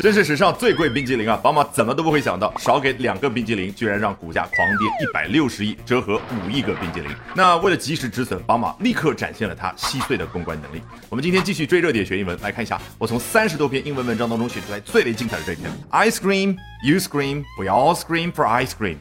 真是史上最贵冰激凌啊！宝马怎么都不会想到，少给两个冰激凌，居然让股价狂跌一百六十亿，折合五亿个冰激凌。那为了及时止损，宝马立刻展现了它稀碎的公关能力。我们今天继续追热点学英文，来看一下我从三十多篇英文文章当中选出来最为精彩的这篇：Ice cream, you scream, we all scream for ice cream.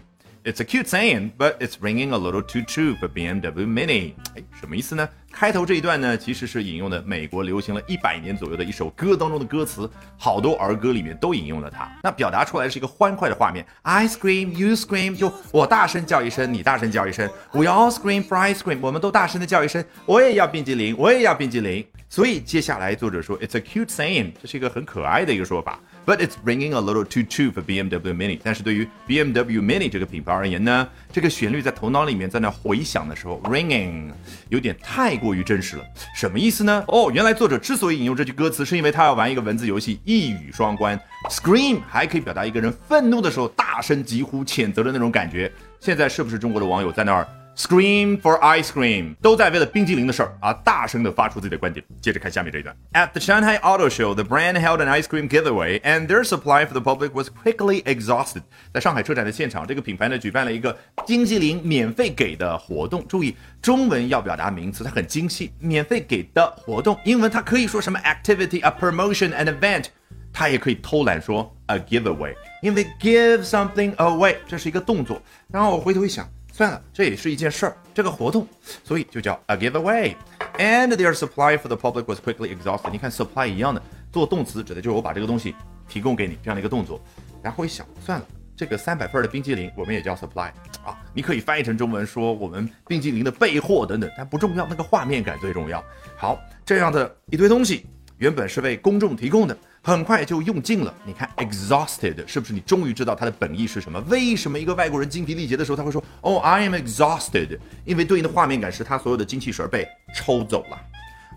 It's a cute saying, but it's ringing a little too true for BMW Mini。哎，什么意思呢？开头这一段呢，其实是引用的美国流行了一百年左右的一首歌当中的歌词，好多儿歌里面都引用了它。那表达出来是一个欢快的画面，I scream, you scream，就我大声叫一声，你大声叫一声，We all scream for ice cream，我们都大声的叫一声，我也要冰激凌，我也要冰激凌。所以接下来作者说，It's a cute saying，这是一个很可爱的一个说法。But it's ringing a little too true for BMW Mini。但是对于 BMW Mini 这个品牌而言呢，这个旋律在头脑里面在那回响的时候，ringing 有点太过于真实了。什么意思呢？哦，原来作者之所以引用这句歌词，是因为他要玩一个文字游戏，一语双关。Scream 还可以表达一个人愤怒的时候大声疾呼、谴责的那种感觉。现在是不是中国的网友在那儿？Scream for ice cream，都在为了冰激凌的事儿啊，大声的发出自己的观点。接着看下面这一段。At the Shanghai Auto Show, the brand held an ice cream giveaway, and their supply for the public was quickly exhausted. 在上海车展的现场，这个品牌呢举办了一个冰激凌免费给的活动。注意，中文要表达名词，它很精细，免费给的活动。英文它可以说什么 activity, a promotion, an event，它也可以偷懒说 a giveaway，因为 give something away 这是一个动作。然后我回头一想。算了，这也是一件事儿，这个活动，所以就叫 a giveaway。And their supply for the public was quickly exhausted。你看 supply 一样的，做动词指的就是我把这个东西提供给你这样的一个动作。然后一想，算了，这个三百份的冰激凌我们也叫 supply 啊。你可以翻译成中文说我们冰激凌的备货等等，但不重要，那个画面感最重要。好，这样的一堆东西原本是为公众提供的。很快就用尽了。你看，exhausted 是不是？你终于知道它的本意是什么？为什么一个外国人精疲力竭的时候，他会说，Oh, I am exhausted？因为对应的画面感是他所有的精气神被抽走了。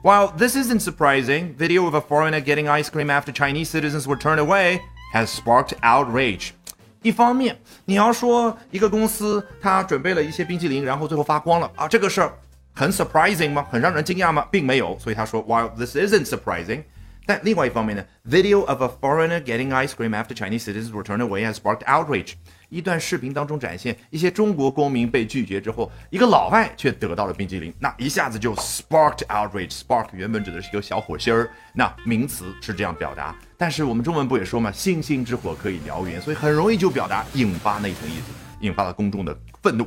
While this isn't surprising, video of a foreigner getting ice cream after Chinese citizens were turned away has sparked outrage. 一方面，你要说一个公司他准备了一些冰淇淋，然后最后发光了啊，这个事儿很 surprising 吗？很让人惊讶吗？并没有。所以他说，While this isn't surprising。但另外一方面呢，video of a foreigner getting ice cream after Chinese citizens were turned away has sparked outrage。一段视频当中展现一些中国公民被拒绝之后，一个老外却得到了冰激凌，那一下子就 sparked outrage。spark 原本指的是一个小火星儿，那名词是这样表达，但是我们中文不也说嘛，星星之火可以燎原，所以很容易就表达引发那层意思，引发了公众的愤怒。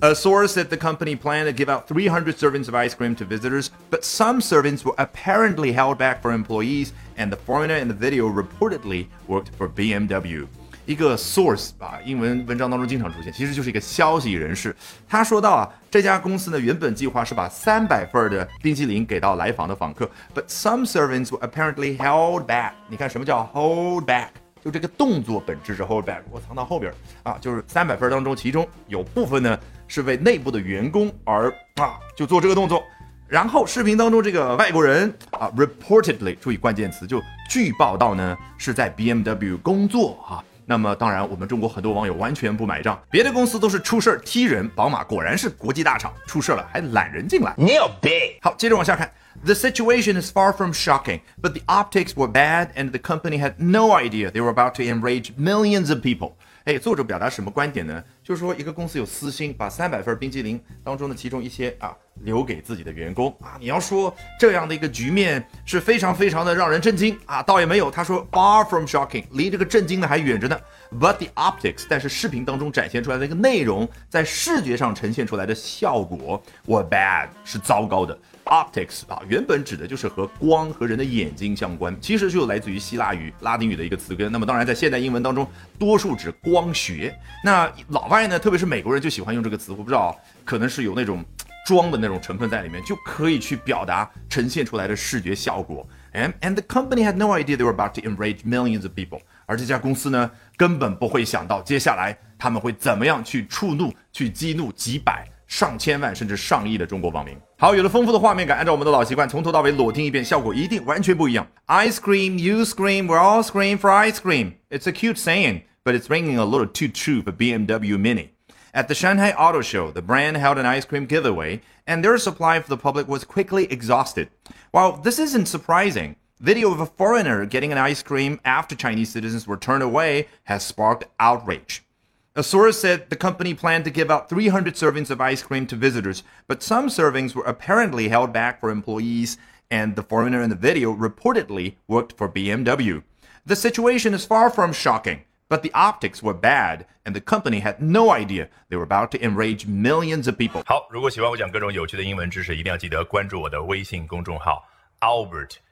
A source said the company planned to give out 300 servings of ice cream to visitors, but some servings were apparently held back for employees, and the foreigner in the video reportedly worked for BMW. 一个 source 啊，英文文章当中经常出现，其实就是一个消息人士。他说到啊，这家公司呢原本计划是把三百份的冰淇淋给到来访的访客，but some servings were apparently held back。你看什么叫 hold back？就这个动作本质是 hold back，我藏到后边啊，就是三百分当中，其中有部分呢 是为内部的员工而啊就做这个动作，然后视频当中这个外国人啊 reportedly 注意关键词，就据报道呢是在 BMW 工作啊，那么当然我们中国很多网友完全不买账，别的公司都是出事儿踢人，宝马果然是国际大厂，出事了还揽人进来，牛逼！好，接着往下看。The situation is far from shocking, but the optics were bad and the company had no idea they were about to enrage millions of people. 哎，作者表达什么观点呢？就是说，一个公司有私心，把三百份冰激凌当中的其中一些啊留给自己的员工啊。你要说这样的一个局面是非常非常的让人震惊啊，倒也没有。他说 far from shocking，离这个震惊呢还远着呢。But the optics，但是视频当中展现出来的一个内容，在视觉上呈现出来的效果，were bad，是糟糕的。Optics 啊，原本指的就是和光和人的眼睛相关，其实就来自于希腊语、拉丁语的一个词根。那么当然，在现代英文当中，多数指光学。那老外呢，特别是美国人就喜欢用这个词，我不知道，可能是有那种装的那种成分在里面，就可以去表达呈现出来的视觉效果。And and the company had no idea they were about to enrage millions of people。而这家公司呢，根本不会想到接下来他们会怎么样去触怒、去激怒几百。上千万甚至上亿的中国网民。好，有了丰富的画面感，按照我们的老习惯，从头到尾裸听一遍，效果一定完全不一样。Ice cream, you scream, we all scream for ice cream. It's a cute saying, but it's ringing a little too true for BMW Mini. At the Shanghai Auto Show, the brand held an ice cream giveaway, and their supply for the public was quickly exhausted. While this isn't surprising, Video of a foreigner getting an ice cream after Chinese citizens were turned away has sparked outrage. A source said the company planned to give out 300 servings of ice cream to visitors, but some servings were apparently held back for employees, and the foreigner in the video reportedly worked for BMW. The situation is far from shocking, but the optics were bad, and the company had no idea they were about to enrage millions of people. 好，如果喜欢我讲各种有趣的英文知识，一定要记得关注我的微信公众号 Albert。